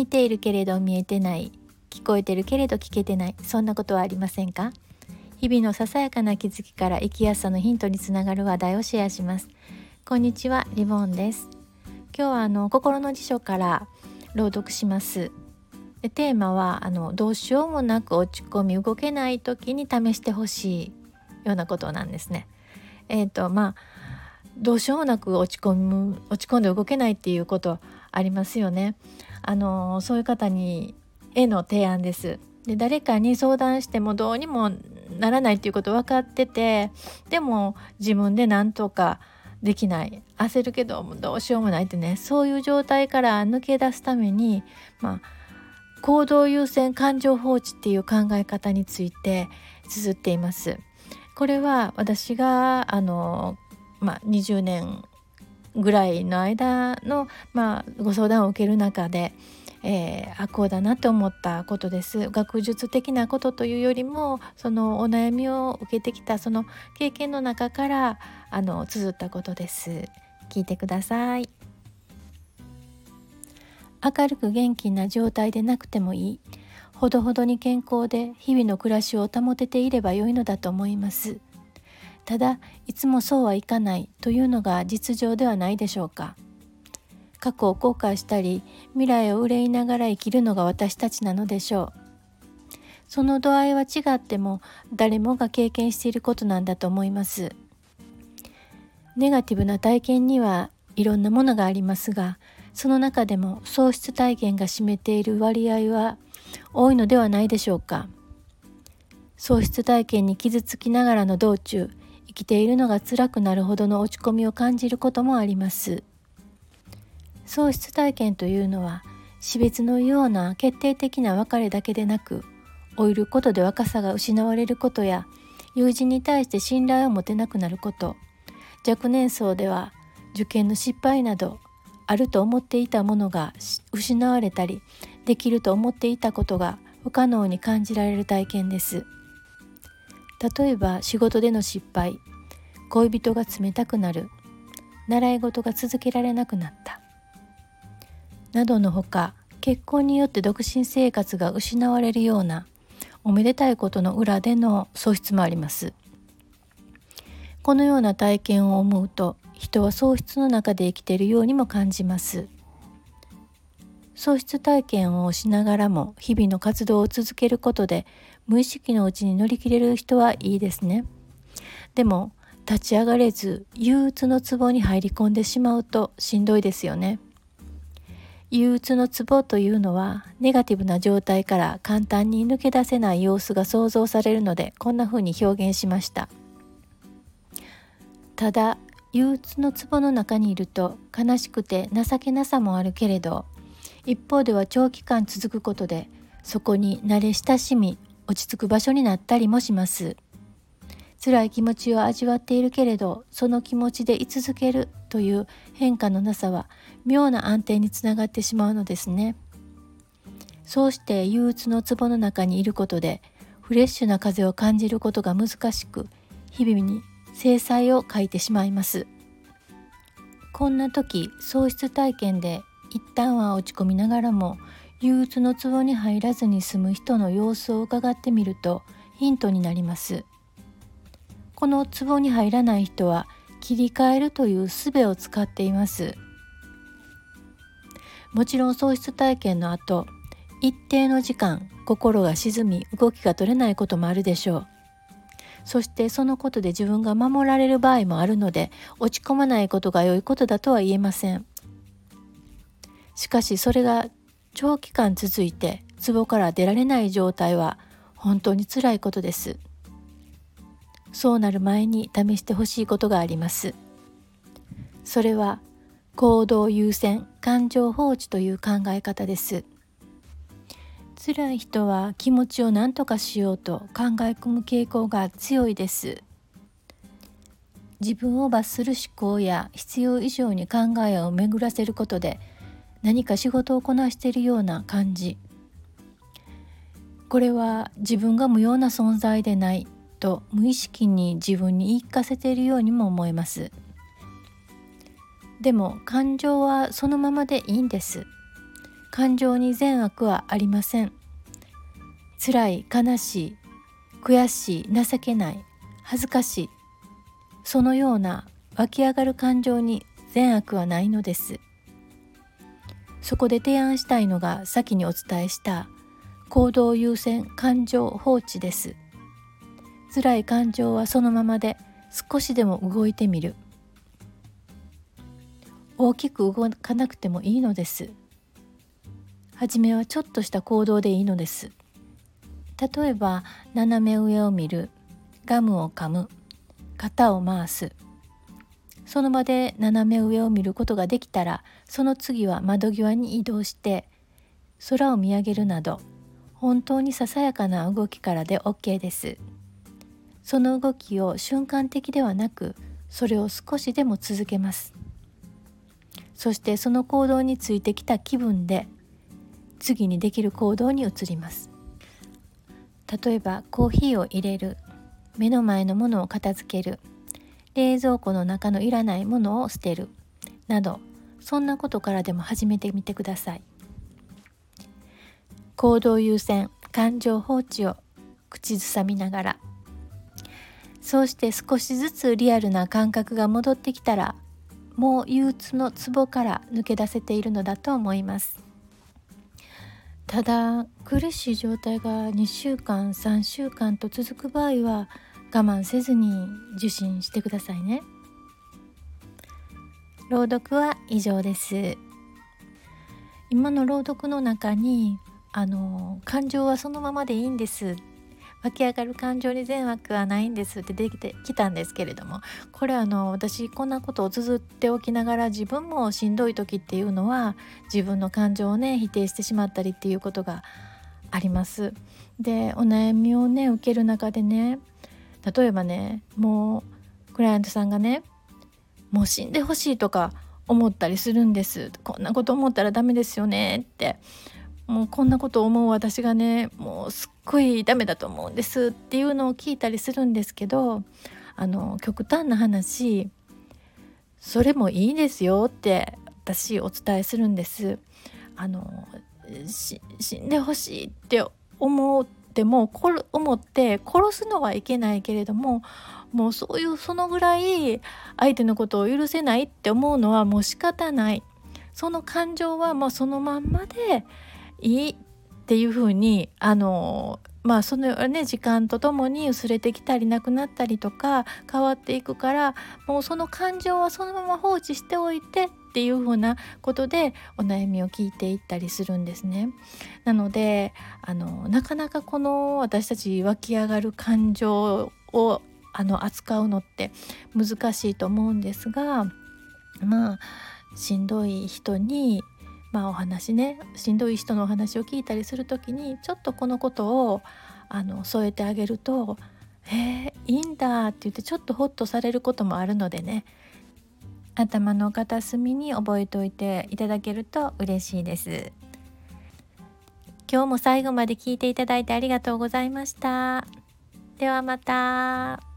見ているけれど見えてない聞こえてるけれど聞けてないそんなことはありませんか？日々のささやかな気づきから生きやすさのヒントにつながる話題をシェアします。こんにちはリボンです。今日はあの心の辞書から朗読します。でテーマはあのどうしようもなく落ち込み動けない時に試してほしいようなことなんですね。えっ、ー、とまあどうしようもなく落ち込む落ち込んで動けないっていうことありますよね。あのそういう方にへの提案です。で誰かに相談してもどうにもならないっていうこと分かっててでも自分で何とかできない。焦るけどどうしようもないってね。そういう状態から抜け出すためにまあ行動優先感情放置っていう考え方について綴っています。これは私があの、まあ、20年ぐらいの間の、まあ、ご相談を受ける中でえー、あこうだなと思ったことです。学術的なことというよりもそのお悩みを受けてきたその経験の中からあの綴ったことです。聞いてください。明るく元気な状態でなくてもいい。ほどほどに健康で日々の暮らしを保てていれば良いのだと思います。ただいつもそうはいかないというのが実情ではないでしょうか。過去を後悔したり未来を憂いながら生きるのが私たちなのでしょう。その度合いは違っても誰もが経験していることなんだと思います。ネガティブな体験にはいろんなものがありますがその中でも喪失体験が占めている割合は多いのではないでしょうか。喪失体験に傷つきながらの道中生きているのが辛くなるほどの落ち込みを感じることもあります。喪失体験というのは死別のような決定的な別れだけでなく老いることで若さが失われることや友人に対して信頼を持てなくなること。若年層では受験の失敗などあると思っていたものが失われたりできると思っていたことが不可能に感じられる体験です。例えば仕事での失敗恋人が冷たくなる習い事が続けられなくなったなどのほか結婚によって独身生活が失われるようなおめでたいことの裏での喪失もあります。このような体験を思うと人は喪失の中で生きているようにも感じます。喪失体験をしながらも日々の活動を続けることで無意識のうちに乗り切れる人はいいですね。でも立ち上がれず憂鬱の壺に入り込んでしまうとしんどいですよね。憂鬱のツボというのはネガティブな状態から簡単に抜け出せない様子が想像されるのでこんな風に表現しました。ただ憂鬱のツボの中にいると悲しくて情けなさもあるけれど一方では長期間続くことでそこに慣れ親しみ落ち着く場所になったりもします。辛い気持ちを味わっているけれどその気持ちで居続けるという変化のなさは妙な安定につながってしまうのですね。そうして憂鬱の壺の中にいることでフレッシュな風を感じることが難しく日々に制裁を書いてしまいます。こんな時喪失体験で一旦は落ち込みながらも憂鬱の壺に入らずに済む人の様子を伺ってみるとヒントになります。この壺に入らない人は切り替えるという術を使っています。もちろん喪失体験の後一定の時間心が沈み動きが取れないこともあるでしょう。そしてそのことで自分が守られる場合もあるので落ち込まないことが良いことだとは言えません。しかしそれが長期間続いて壺から出られない状態は本当につらいことです。そうなる前に試してほしいことがあります。それは行動優先感情放置という考え方です。辛い人は気持ちを何とかしようと考え込む傾向が強いです。自分を罰する思考や必要以上に考えを巡らせることで何か仕事をこなしているような感じ。これは自分が無用な存在でないと無意識に自分に言い聞かせているようにも思えます。でも感情はそのままでいいんです。感情に善悪はありません。辛い悲しい悔しい情けない恥ずかしい。そのような湧き上がる感情に善悪はないのです。そこで提案したいのが先にお伝えした行動優先感情放置です。辛い感情はそのままで少しでも動いてみる。大きく動かなくてもいいのです。初めはちょっとした行動でいいのです。例えば斜め上を見る。ガムを噛む。肩を回す。その場で斜め上を見ることができたらその次は窓際に移動して空を見上げるなど本当にささやかな動きからで OK です。その動きを瞬間的ではなくそれを少しでも続けます。そしてその行動についてきた気分で次にできる行動に移ります。例えばコーヒーを入れる。目の前のものを片付ける。冷蔵庫の中のいらないものを捨てるなどそんなことからでも始めてみてください。行動優先感情放置を口ずさみながらそうして少しずつリアルな感覚が戻ってきたらもう憂鬱の壺から抜け出せているのだと思います。ただ苦しい状態が2週間3週間と続く場合は我慢せずに受診してくださいね。朗読は以上です。今の朗読の中にあの感情はそのままでいいんです。湧き上がる感情に善悪はないんです。ってできてきたんですけれども。これあの私こんなことを綴っておきながら自分もしんどい時っていうのは自分の感情をね否定してしまったりっていうことがあります。でお悩みをね受ける中でね例えばねもうクライアントさんがねもう死んでほしいとか思ったりするんですこんなこと思ったらダメですよねってもうこんなこと思う私がねもうすっごいダメだと思うんですっていうのを聞いたりするんですけどあの極端な話それもいいですよって私お伝えするんです。あの死んでほしいって思っでも思って殺すのはいけないけれどももうそういうそのぐらい相手のことを許せないって思うのはもう仕方ない。その感情はもうそのまんまでいいっていうふうにあのまあそのね時間とともに薄れてきたりなくなったりとか変わっていくからもうその感情はそのまま放置しておいてっていうふうなことでお悩みを聞いていったりするんですね。なのであのなかなかこの私たち湧き上がる感情をあの扱うのって難しいと思うんですがまあしんどい人にまあお話ねしんどい人のお話を聞いたりする時にちょっとこのことをあの添えてあげると「え、いいんだ」って言ってちょっとホッとされることもあるのでね頭の片隅に覚えておいていただけると嬉しいです。今日も最後まで聞いていただいてありがとうございました。ではまた。